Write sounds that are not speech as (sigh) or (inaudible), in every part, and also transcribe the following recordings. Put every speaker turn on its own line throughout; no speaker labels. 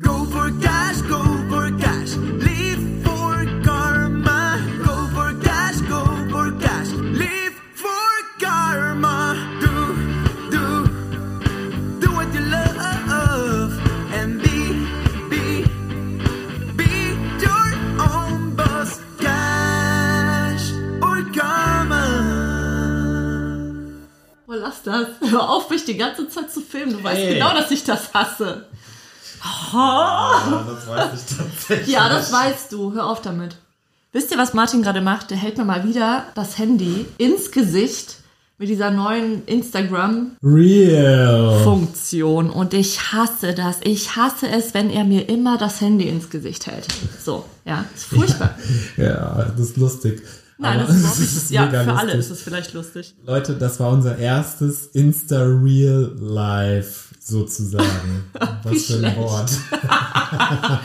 Go for cash, go for cash. Live for karma. Go for cash, go for cash. Live for karma. Do, do, do what you love. And be, be, be your own boss. Cash or karma.
Oh, lass das. Hör auf, mich die ganze Zeit zu filmen. Du weißt
Ey.
genau, dass ich das hasse.
Ja, das weiß ich tatsächlich.
Ja, das weißt du. Hör auf damit. Wisst ihr, was Martin gerade macht? Der hält mir mal wieder das Handy ins Gesicht mit dieser neuen Instagram-Funktion.
Real.
Und ich hasse das. Ich hasse es, wenn er mir immer das Handy ins Gesicht hält. So, ja, ist furchtbar.
Ja, das ist lustig.
Nein, das ist (laughs)
es ist
ja, für alle
lustig.
ist es vielleicht lustig.
Leute, das war unser erstes Insta Real Live sozusagen. (laughs) Was für ein. Wort. (laughs)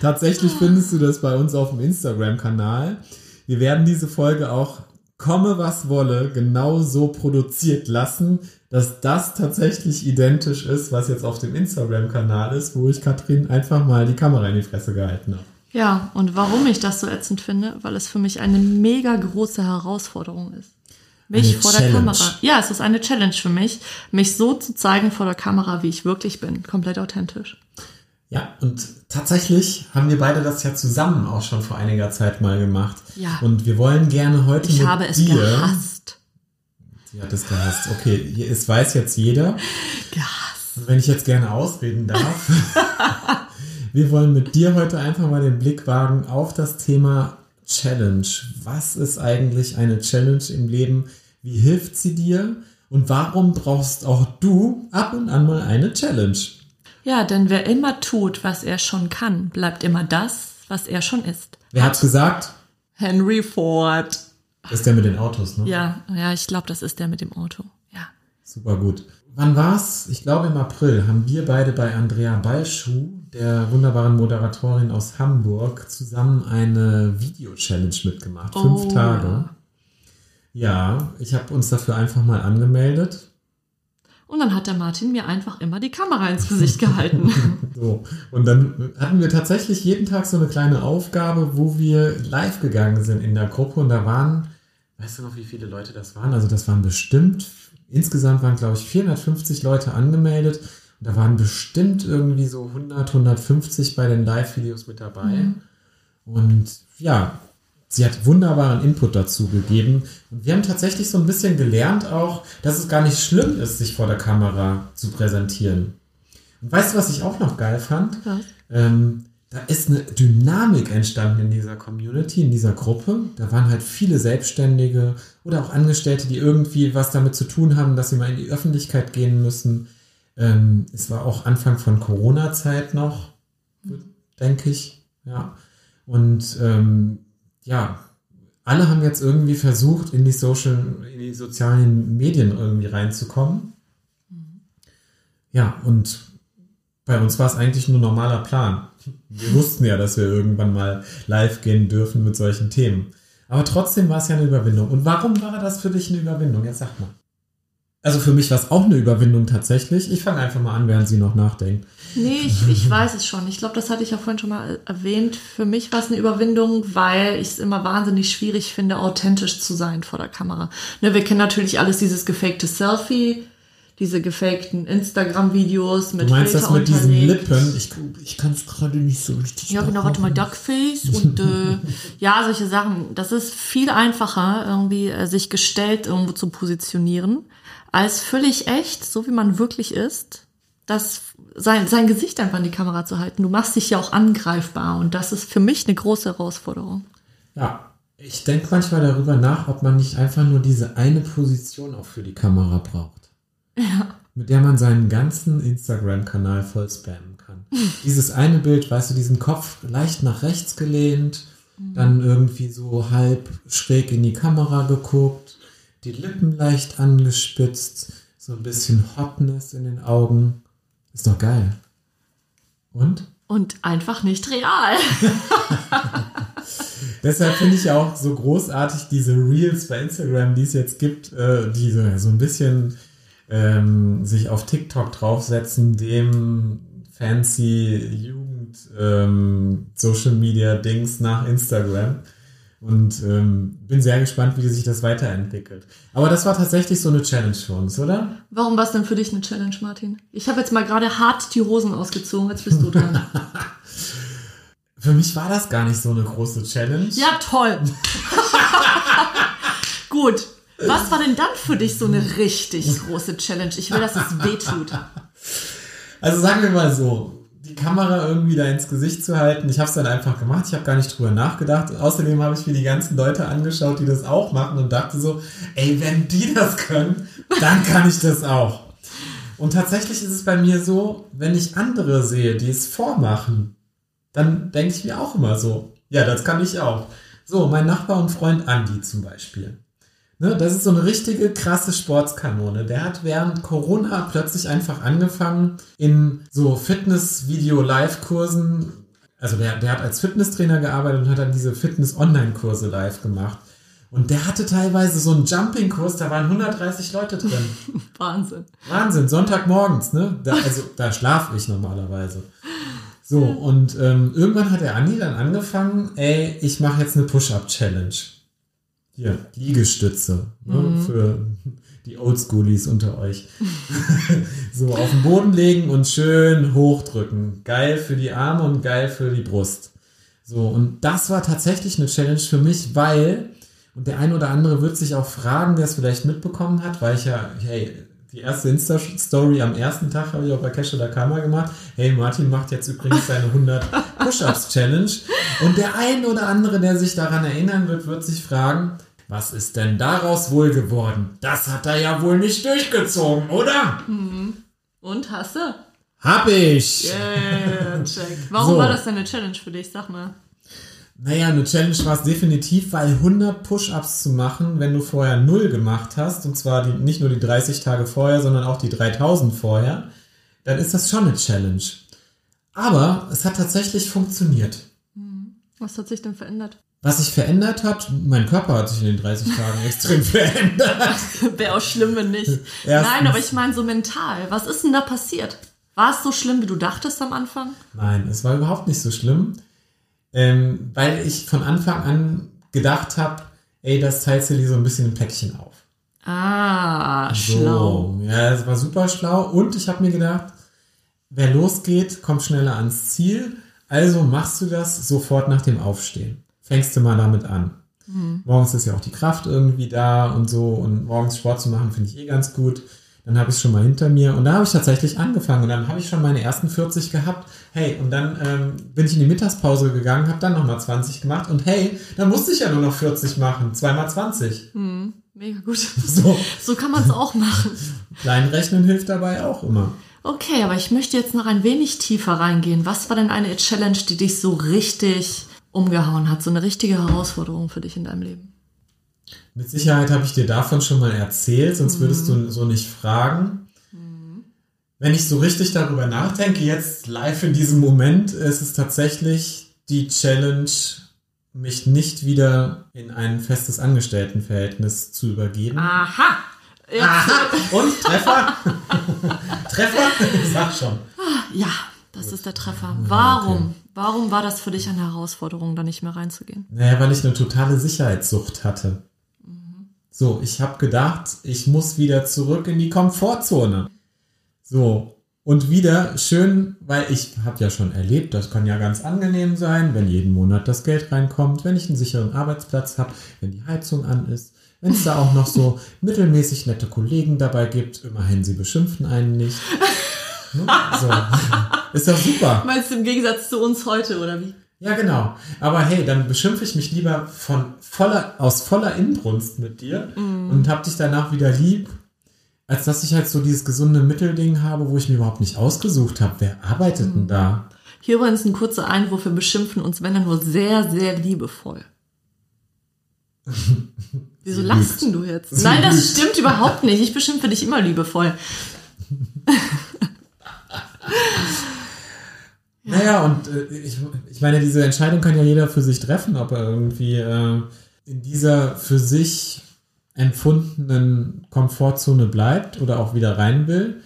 Tatsächlich findest du das bei uns auf dem Instagram-Kanal. Wir werden diese Folge auch komme was wolle genau so produziert lassen, dass das tatsächlich identisch ist, was jetzt auf dem Instagram-Kanal ist, wo ich Katrin einfach mal die Kamera in die Fresse gehalten habe.
Ja, und warum ich das so ätzend finde? Weil es für mich eine mega große Herausforderung ist. Mich
Eine
vor der
Challenge.
Kamera. Ja, es ist eine Challenge für mich, mich so zu zeigen vor der Kamera, wie ich wirklich bin. Komplett authentisch.
Ja, und tatsächlich haben wir beide das ja zusammen auch schon vor einiger Zeit mal gemacht.
Ja.
Und wir wollen gerne heute
Ich
mit
habe es
dir.
gehasst.
Sie hat es gehasst. Okay, es weiß jetzt jeder.
Gehasst.
Und wenn ich jetzt gerne ausreden darf. (laughs) wir wollen mit dir heute einfach mal den Blick wagen auf das Thema Challenge. Was ist eigentlich eine Challenge im Leben? Wie hilft sie dir? Und warum brauchst auch du ab und an mal eine Challenge?
Ja, denn wer immer tut, was er schon kann, bleibt immer das, was er schon ist.
Wer hat's gesagt?
Henry Ford.
Das ist der mit den Autos, ne?
Ja, ja, ich glaube, das ist der mit dem Auto. Ja.
Super gut. Wann war's? Ich glaube im April haben wir beide bei Andrea Balschuh, der wunderbaren Moderatorin aus Hamburg, zusammen eine Video-Challenge mitgemacht. Fünf
Oh,
Tage. Ja, ich habe uns dafür einfach mal angemeldet.
Und dann hat der Martin mir einfach immer die Kamera ins Gesicht gehalten. (laughs)
So. Und dann hatten wir tatsächlich jeden Tag so eine kleine Aufgabe, wo wir live gegangen sind in der Gruppe und da waren, weißt du noch, wie viele Leute das waren? Also das waren bestimmt, insgesamt waren glaube ich 450 Leute angemeldet und da waren bestimmt irgendwie so 100, 150 bei den Live-Videos mit dabei. Und ja, sie hat wunderbaren Input dazu gegeben. Und wir haben tatsächlich so ein bisschen gelernt auch, dass es gar nicht schlimm ist, sich vor der Kamera zu präsentieren. Und weißt du, was ich auch noch geil fand?
Was?
Ähm, da ist eine Dynamik entstanden in dieser Community, in dieser Gruppe. Da waren halt viele Selbstständige oder auch Angestellte, die irgendwie was damit zu tun haben, dass sie mal in die Öffentlichkeit gehen müssen. Ähm, es war auch Anfang von Corona-Zeit noch, denke ich. Ja. Und ähm, ja, alle haben jetzt irgendwie versucht, in die Social, in die sozialen Medien irgendwie reinzukommen. Ja, und bei uns war es eigentlich nur normaler Plan. Wir wussten ja, dass wir irgendwann mal live gehen dürfen mit solchen Themen. Aber trotzdem war es ja eine Überwindung. Und warum war das für dich eine Überwindung? Jetzt sag mal. Also für mich war es auch eine Überwindung tatsächlich. Ich fange einfach mal an, während sie noch nachdenkt.
Nee, ich, ich (laughs) weiß es schon. Ich glaube, das hatte ich ja vorhin schon mal erwähnt. Für mich war es eine Überwindung, weil ich es immer wahnsinnig schwierig finde, authentisch zu sein vor der Kamera. Ne, wir kennen natürlich alles dieses gefakte Selfie, diese gefakten Instagram-Videos mit
Du meinst
Filter
das mit diesen
unterlegt.
Lippen? Ich, ich kann es gerade nicht so richtig
Ja, genau, warte mal. Duckface und äh, (laughs) ja, solche Sachen. Das ist viel einfacher, irgendwie äh, sich gestellt irgendwo zu positionieren, als völlig echt, so wie man wirklich ist, das sein, sein Gesicht einfach in die Kamera zu halten. Du machst dich ja auch angreifbar und das ist für mich eine große Herausforderung.
Ja, ich denke manchmal darüber nach, ob man nicht einfach nur diese eine Position auch für die Kamera braucht.
Ja. (laughs)
Mit der man seinen ganzen Instagram-Kanal voll spammen kann. (laughs) Dieses eine Bild, weißt du, diesen Kopf leicht nach rechts gelehnt, dann irgendwie so halb schräg in die Kamera geguckt, die Lippen leicht angespitzt, so ein bisschen Hotness in den Augen. Ist doch geil. Und?
Und einfach nicht real. (laughs)
Deshalb finde ich ja auch so großartig diese Reels bei Instagram, die es jetzt gibt, äh, die so ein bisschen ähm, sich auf TikTok draufsetzen, dem fancy Jugend ähm, Social Media Dings nach Instagram und ähm, bin sehr gespannt, wie sich das weiterentwickelt. Aber das war tatsächlich so eine Challenge für uns, oder?
Warum war es denn für dich eine Challenge, Martin? Ich habe jetzt mal gerade hart die Hosen ausgezogen, jetzt bist du dran. (laughs)
Für mich war das gar nicht so eine große Challenge.
ja, toll. (laughs) Gut. Was war denn dann für dich so eine richtig große Challenge? Ich will, dass es weh tut.
Also sagen wir mal so, die Kamera irgendwie da ins Gesicht zu halten, ich habe es dann einfach gemacht, ich habe gar nicht drüber nachgedacht. Außerdem habe ich mir die ganzen Leute angeschaut, die das auch machen und dachte so, ey, wenn die das können, dann kann ich das auch. Und tatsächlich ist es bei mir so, wenn ich andere sehe, die es vormachen, dann denke ich mir auch immer so, ja, das kann ich auch. So, mein Nachbar und Freund Andi zum Beispiel. Ne, das ist so eine richtige krasse Sportskanone. Der hat während Corona plötzlich einfach angefangen in so Fitness-Video-Live-Kursen. Also der, der hat als Fitnesstrainer gearbeitet und hat dann diese Fitness-Online-Kurse live gemacht. Und der hatte teilweise so einen Jumping-Kurs, da waren 130 Leute drin. (laughs)
Wahnsinn.
Wahnsinn, Sonntagmorgens, ne? Da, also da schlafe ich normalerweise. So, und ähm, irgendwann hat der Andi dann angefangen, ey, ich mache jetzt eine Push-Up-Challenge. Hier, Liegestütze, ne, für die Oldschoolies unter euch. (laughs) so, auf den Boden legen und schön hochdrücken. Geil für die Arme und geil für die Brust. So, und das war tatsächlich eine Challenge für mich, weil, und der ein oder andere wird sich auch fragen, der es vielleicht mitbekommen hat, weil ich ja, hey, die erste Insta-Story am ersten Tag habe ich auch bei Cash oder Karma gemacht. Hey, Martin macht jetzt übrigens seine 100 (laughs) Push-Ups-Challenge. Und der ein oder andere, der sich daran erinnern wird, wird sich fragen, was ist denn daraus wohl geworden? Das hat er ja wohl nicht durchgezogen, oder?
Und hast du?
Hab ich!
Yeah, (laughs) check. Warum
So.
war das denn eine Challenge für dich? Sag mal.
Naja, eine Challenge war es definitiv, weil 100 Push-Ups zu machen, wenn du vorher null gemacht hast, und zwar die, nicht nur die 30 Tage vorher, sondern auch die 3000 vorher, dann ist das schon eine Challenge. Aber es hat tatsächlich funktioniert.
Was hat sich denn verändert?
Was sich verändert hat, mein Körper hat sich in den 30 Tagen (laughs) extrem verändert.
Wäre auch schlimm, wenn nicht.
Erstens-
Nein, aber ich meine so mental. Was ist denn da passiert? War es so schlimm, wie du dachtest am Anfang?
Nein, es war überhaupt nicht so schlimm, ähm, weil ich von Anfang an gedacht habe, ey, das du dir so ein bisschen im Päckchen auf.
Ah, schlau.
So, ja, es war super schlau. Und ich habe mir gedacht, wer losgeht, kommt schneller ans Ziel. Also machst du das sofort nach dem Aufstehen. Fängst du mal damit an. Morgens ist ja auch die Kraft irgendwie da und so. Und morgens Sport zu machen, finde ich eh ganz gut. Dann habe ich es schon mal hinter mir. Und da habe ich tatsächlich angefangen. Und dann habe ich schon meine ersten 40 gehabt. Hey, und dann ähm, bin ich in die Mittagspause gegangen, habe dann nochmal 20 gemacht. Und hey, dann musste ich ja nur noch 40 machen. Zweimal 20.
Mega gut. (laughs)
So,
So kann man es auch machen.
Kleinrechnen hilft dabei auch immer.
Okay, aber ich möchte jetzt noch ein wenig tiefer reingehen. Was war denn eine Challenge, die dich so richtig umgehauen hat? So eine richtige Herausforderung für dich in deinem Leben?
Mit Sicherheit habe ich dir davon schon mal erzählt, sonst würdest du so nicht fragen. Wenn ich so richtig darüber nachdenke, jetzt live in diesem Moment, ist es tatsächlich die Challenge, mich nicht wieder in ein festes Angestelltenverhältnis zu übergeben.
Aha! Jetzt,
Aha! Und Treffer? (laughs) Treffer? Sag schon.
Ja, das ist der Treffer. Warum? Warum war das für dich eine Herausforderung, da nicht mehr reinzugehen?
Naja, weil ich eine totale Sicherheitssucht hatte. So, ich habe gedacht, ich muss wieder zurück in die Komfortzone. So, und wieder schön, weil ich habe ja schon erlebt, das kann ja ganz angenehm sein, wenn jeden Monat das Geld reinkommt, wenn ich einen sicheren Arbeitsplatz habe, wenn die Heizung an ist, wenn es da auch noch so (laughs) mittelmäßig nette Kollegen dabei gibt, immerhin, sie beschimpfen einen nicht. (laughs) Ne? So. Ist doch super.
Meinst du im Gegensatz zu uns heute, oder wie?
Ja, genau. Aber hey, dann beschimpfe ich mich lieber von voller, aus voller Inbrunst mit dir und hab dich danach wieder lieb, als dass ich halt so dieses gesunde Mittelding habe, wo ich mir überhaupt nicht ausgesucht habe. Wer arbeitet denn da?
Hier übrigens ein kurzer Einwurf, wir beschimpfen uns, wenn dann nur sehr, sehr liebevoll. (laughs) Wieso lachst du jetzt?
Sie
Nein, das stimmt überhaupt nicht. Ich beschimpfe dich immer liebevoll.
Naja, und äh, ich, ich meine, diese Entscheidung kann ja jeder für sich treffen, ob er irgendwie äh, in dieser für sich empfundenen Komfortzone bleibt oder auch wieder rein will.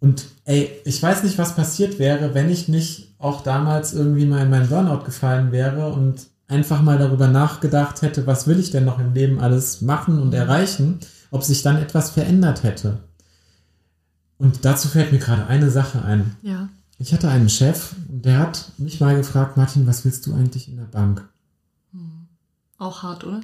Und ey, ich weiß nicht, was passiert wäre, wenn ich nicht auch damals irgendwie mal in meinen Burnout gefallen wäre und einfach mal darüber nachgedacht hätte, was will ich denn noch im Leben alles machen und erreichen, ob sich dann etwas verändert hätte. Und dazu fällt mir gerade eine Sache ein.
Ja.
Ich hatte einen Chef, der hat mich mal gefragt, Martin, was willst du eigentlich in der Bank?
Auch hart, oder?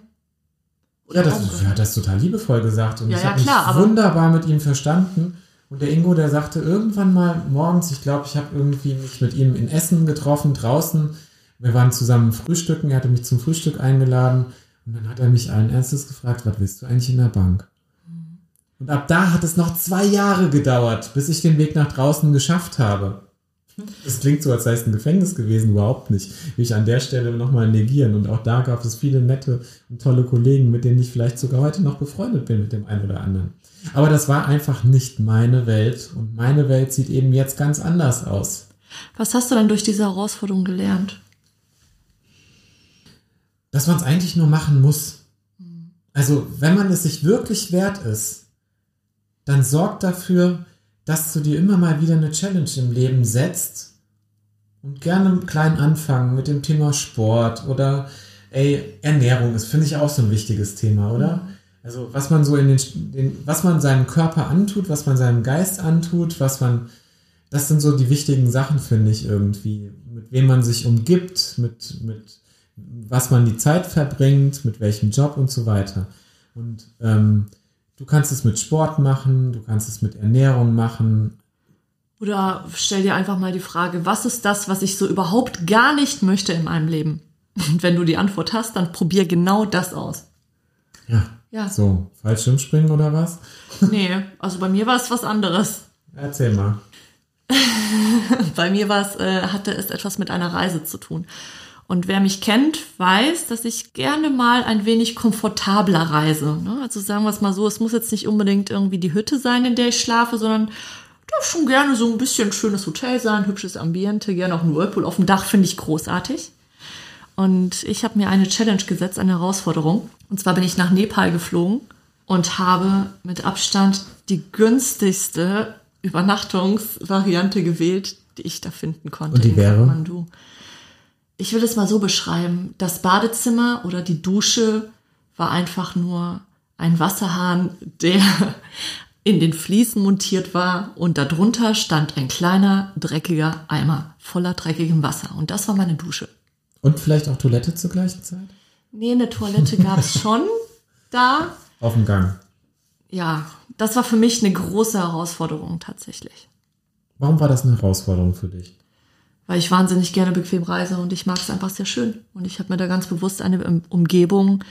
Ja, das,
auch-
er hat das total liebevoll gesagt und
Ja,
ich
ja,
habe mich wunderbar mit ihm verstanden. Und der Ingo, der sagte irgendwann mal morgens, ich glaube, ich habe irgendwie mich mit ihm in Essen getroffen, draußen. Wir waren zusammen frühstücken, er hatte mich zum Frühstück eingeladen und dann hat er mich allen Ernstes gefragt, was willst du eigentlich in der Bank? Und ab da hat es noch zwei Jahre gedauert, bis ich den Weg nach draußen geschafft habe. Das klingt so, als sei es ein Gefängnis gewesen, überhaupt nicht. Will ich an der Stelle nochmal negieren. Und auch da gab es viele nette und tolle Kollegen, mit denen ich vielleicht sogar heute noch befreundet bin mit dem einen oder anderen. Aber das war einfach nicht meine Welt. Und meine Welt sieht eben jetzt ganz anders aus.
Was hast du dann durch diese Herausforderung gelernt?
Dass man es eigentlich nur machen muss. Also, wenn man es sich wirklich wert ist, dann sorgt dafür, dass du dir immer mal wieder eine Challenge im Leben setzt und gerne klein anfangen mit dem Thema Sport oder ey, Ernährung ist, finde ich auch so ein wichtiges Thema, oder? Also was man so in den, den, was man seinem Körper antut, was man seinem Geist antut, was man, das sind so die wichtigen Sachen, finde ich irgendwie. Mit wem man sich umgibt, mit, mit was man die Zeit verbringt, mit welchem Job und so weiter. Und ähm, du kannst es mit Sport machen, du kannst es mit Ernährung machen.
Oder stell dir einfach mal die Frage, was ist das, was ich so überhaupt gar nicht möchte in meinem Leben? Und wenn du die Antwort hast, dann probier genau das aus.
Ja.
Ja.
So, Fallschirmspringen oder was? (laughs)
Nee, also bei mir war es was anderes.
Erzähl mal. (laughs)
Bei mir war es, äh, hatte es etwas mit einer Reise zu tun. Und wer mich kennt, weiß, dass ich gerne mal ein wenig komfortabler reise. Ne? Also sagen wir es mal so, es muss jetzt nicht unbedingt irgendwie die Hütte sein, in der ich schlafe, sondern darf schon gerne so ein bisschen schönes Hotel sein, hübsches Ambiente, gerne auch ein Whirlpool auf dem Dach, finde ich großartig. Und ich habe mir eine Challenge gesetzt, eine Herausforderung. Und zwar bin ich nach Nepal geflogen und habe mit Abstand die günstigste Übernachtungsvariante gewählt, die ich da finden konnte.
Und die
in
wäre?
Kathmandu. Ich will es mal so beschreiben. Das Badezimmer oder die Dusche war einfach nur ein Wasserhahn, der (laughs) in den Fliesen montiert war und darunter stand ein kleiner, dreckiger Eimer voller dreckigem Wasser. Und das war meine Dusche.
Und vielleicht auch Toilette zur gleichen Zeit?
Nee, eine Toilette gab es (laughs) schon da.
Auf dem Gang.
Ja, das war für mich eine große Herausforderung tatsächlich.
Warum war das eine Herausforderung für dich?
Weil ich wahnsinnig gerne bequem reise und ich mag es einfach sehr schön. Und ich habe mir da ganz bewusst eine um- Umgebung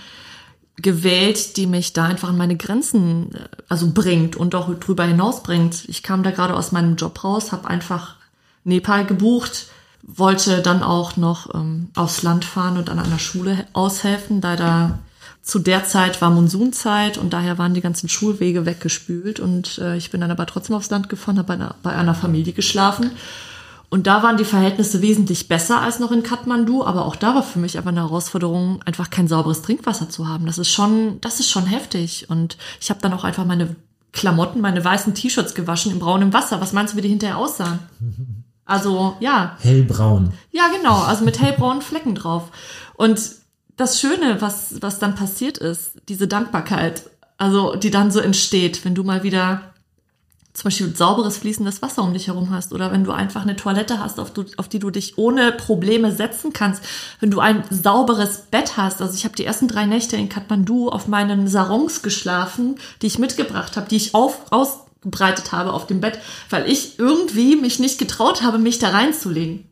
gewählt, die mich da einfach an meine Grenzen äh, also bringt und auch drüber hinaus bringt. Ich kam da gerade aus meinem Job raus, habe einfach Nepal gebucht, wollte dann auch noch ähm, aufs Land fahren und an einer Schule he- aushelfen, da da zu der Zeit war Monsunzeit und daher waren die ganzen Schulwege weggespült und äh, ich bin dann aber trotzdem aufs Land gefahren, habe bei bei einer Familie geschlafen und da waren die Verhältnisse wesentlich besser als noch in Kathmandu, aber auch da war für mich aber eine Herausforderung, einfach kein sauberes Trinkwasser zu haben. Das ist schon, das ist schon heftig. Und ich habe dann auch einfach meine Klamotten, meine weißen T-Shirts gewaschen im braunen Wasser. Was meinst du, wie die hinterher aussahen? (laughs) Also, ja,
Hellbraun.
ja, genau, also mit hellbraunen Flecken drauf. Und das Schöne, was, was dann passiert ist, diese Dankbarkeit, also die dann so entsteht, wenn du mal wieder zum Beispiel sauberes fließendes Wasser um dich herum hast oder wenn du einfach eine Toilette hast, auf, du, auf die du dich ohne Probleme setzen kannst, wenn du ein sauberes Bett hast. Also ich habe die ersten drei Nächte in Kathmandu auf meinen Sarons geschlafen, die ich mitgebracht habe, die ich auf, ausgebreitet habe auf dem Bett, weil ich irgendwie mich nicht getraut habe, mich da reinzulegen.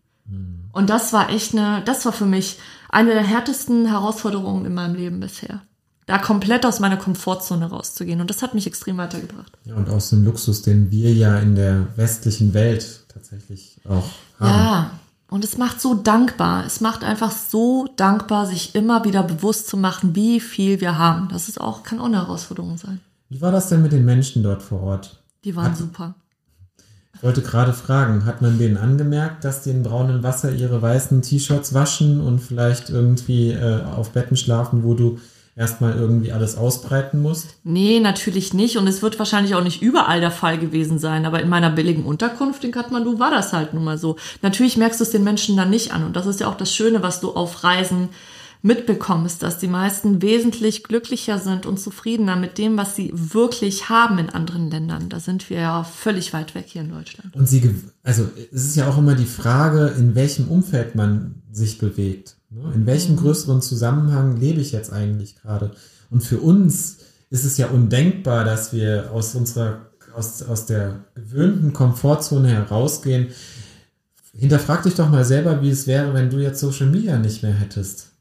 Und das war echt eine, das war für mich eine der härtesten Herausforderungen in meinem Leben bisher. Da komplett aus meiner Komfortzone rauszugehen. Und das hat mich extrem weitergebracht.
Ja, und aus dem Luxus, den wir ja in der westlichen Welt tatsächlich auch haben.
Ja, und es macht so dankbar. Es macht einfach so dankbar, sich immer wieder bewusst zu machen, wie viel wir haben. Das ist auch, kann auch eine Herausforderung sein.
Wie war das denn mit den Menschen dort vor Ort?
Die waren
Hat-
super.
Ich wollte gerade fragen, hat man denen angemerkt, dass die in braunem Wasser ihre weißen T-Shirts waschen und vielleicht irgendwie äh, auf Betten schlafen, wo du erstmal irgendwie alles ausbreiten musst?
Nee, natürlich nicht. Und es wird wahrscheinlich auch nicht überall der Fall gewesen sein. Aber in meiner billigen Unterkunft in Kathmandu war das halt nun mal so. Natürlich merkst du es den Menschen dann nicht an. Und das ist ja auch das Schöne, was du auf Reisen mitbekommst, dass die meisten wesentlich glücklicher sind und zufriedener mit dem, was sie wirklich haben in anderen Ländern. Da sind wir ja völlig weit weg hier in Deutschland.
Und sie, also es ist ja auch immer die Frage, in welchem Umfeld man sich bewegt. Ne? In welchem größeren Zusammenhang lebe ich jetzt eigentlich gerade? Und für uns ist es ja undenkbar, dass wir aus unserer, aus, aus der gewöhnten Komfortzone herausgehen. Hinterfrag dich doch mal selber, wie es wäre, wenn du jetzt Social Media nicht mehr hättest.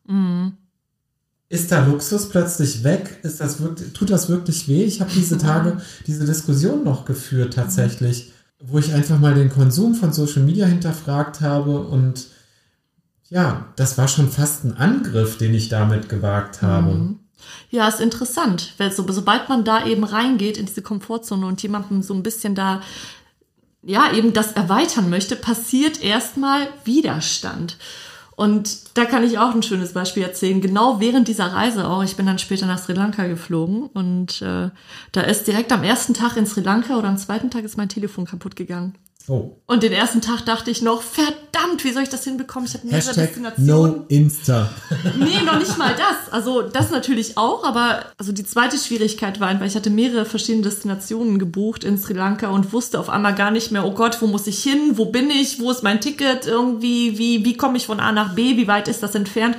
Ist da Luxus plötzlich weg? Ist das wirklich, tut das wirklich weh? Ich habe diese Tage (laughs) diese Diskussion noch geführt tatsächlich, wo ich einfach mal den Konsum von Social Media hinterfragt habe und ja, das war schon fast ein Angriff, den ich damit gewagt habe.
Ja, ist interessant, weil so, sobald man da eben reingeht in diese Komfortzone und jemandem so ein bisschen da, ja, eben das erweitern möchte, passiert erstmal Widerstand. Und da kann ich auch ein schönes Beispiel erzählen. Genau während dieser Reise auch. Ich bin dann später nach Sri Lanka geflogen und äh, da ist direkt am ersten Tag in Sri Lanka oder am zweiten Tag ist mein Telefon kaputt gegangen.
Oh,
Und den ersten Tag dachte ich noch, verdammt, wie soll ich das hinbekommen? Ich habe mehrere
Hashtag
Destinationen.
No Insta. (laughs)
Nee, noch nicht mal das. Also das natürlich auch, aber also die zweite Schwierigkeit war, weil ich hatte mehrere verschiedene Destinationen gebucht in Sri Lanka und wusste auf einmal gar nicht mehr, oh Gott, wo muss ich hin? Wo bin ich? Wo ist mein Ticket? Irgendwie, wie, wie komme ich von A nach B? Wie weit ist das entfernt?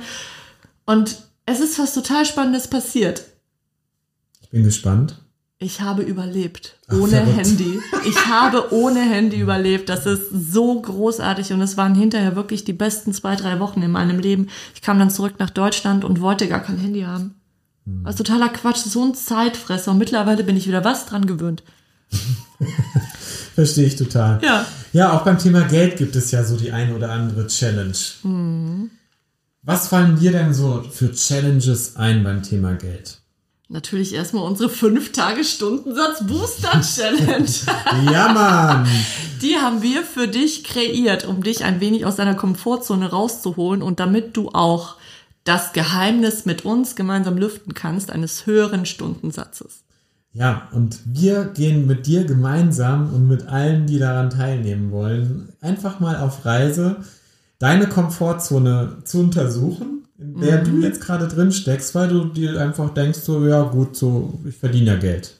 Und es ist was total Spannendes passiert.
Ich bin gespannt.
Ich habe überlebt.
Ach,
Ohne
verrückt.
Handy. Ich habe ohne Handy überlebt. Das ist so großartig und es waren hinterher wirklich die besten zwei, drei Wochen in meinem Leben. Ich kam dann zurück nach Deutschland und wollte gar kein Handy haben.
Hm.
Ist totaler Quatsch, so ein Zeitfresser. Und mittlerweile bin ich wieder was dran gewöhnt. (laughs)
Verstehe ich total.
Ja.
Ja, auch beim Thema Geld gibt es ja so die eine oder andere Challenge. Was fallen dir denn so für Challenges ein beim Thema Geld?
Natürlich erstmal unsere 5-Tage-Stundensatz-Booster-Challenge. (laughs)
Ja, Mann!
Die haben wir für dich kreiert, um dich ein wenig aus deiner Komfortzone rauszuholen und damit du auch das Geheimnis mit uns gemeinsam lüften kannst eines höheren Stundensatzes.
Ja, und wir gehen mit dir gemeinsam und mit allen, die daran teilnehmen wollen, einfach mal auf Reise, deine Komfortzone zu untersuchen, in der du jetzt gerade drin steckst, weil du dir einfach denkst, so, ja gut, so, ich verdiene ja Geld.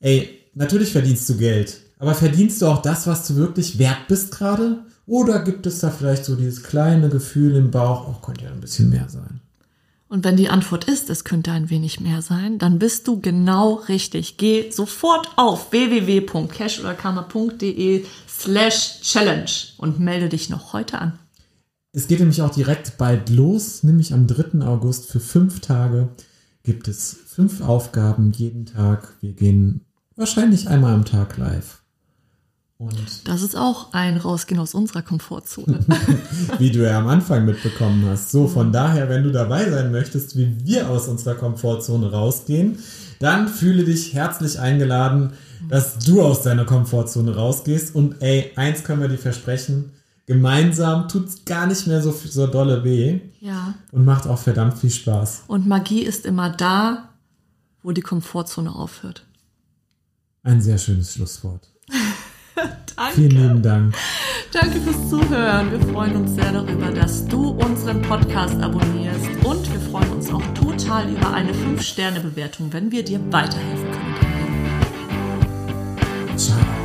Ey, natürlich verdienst du Geld, aber verdienst du auch das, was du wirklich wert bist gerade? Oder gibt es da vielleicht so dieses kleine Gefühl im Bauch, oh, könnte ja ein bisschen mehr sein?
Und wenn die Antwort ist, es könnte ein wenig mehr sein, dann bist du genau richtig. Geh sofort auf www.cashoderkammer.de slash challenge und melde dich noch heute an.
Es geht nämlich auch direkt bald los, nämlich am 3. August für fünf Tage gibt es fünf Aufgaben jeden Tag. Wir gehen wahrscheinlich einmal am Tag live. Und
Das ist auch ein Rausgehen aus unserer Komfortzone. (laughs)
wie du ja am Anfang mitbekommen hast. So, von daher, wenn du dabei sein möchtest, wie wir aus unserer Komfortzone rausgehen, dann fühle dich herzlich eingeladen, dass du aus deiner Komfortzone rausgehst. Und ey, eins können wir dir versprechen, gemeinsam tut's gar nicht mehr so, so dolle weh
ja.
und macht auch verdammt viel Spaß.
Und Magie ist immer da, wo die Komfortzone aufhört.
Ein sehr schönes Schlusswort. (laughs)
Danke.
Vielen lieben Dank.
Danke fürs Zuhören. Wir freuen uns sehr darüber, dass du unseren Podcast abonnierst. Und wir freuen uns auch total über eine 5-Sterne-Bewertung, wenn wir dir weiterhelfen können.
Ciao.